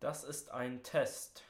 Das ist ein Test.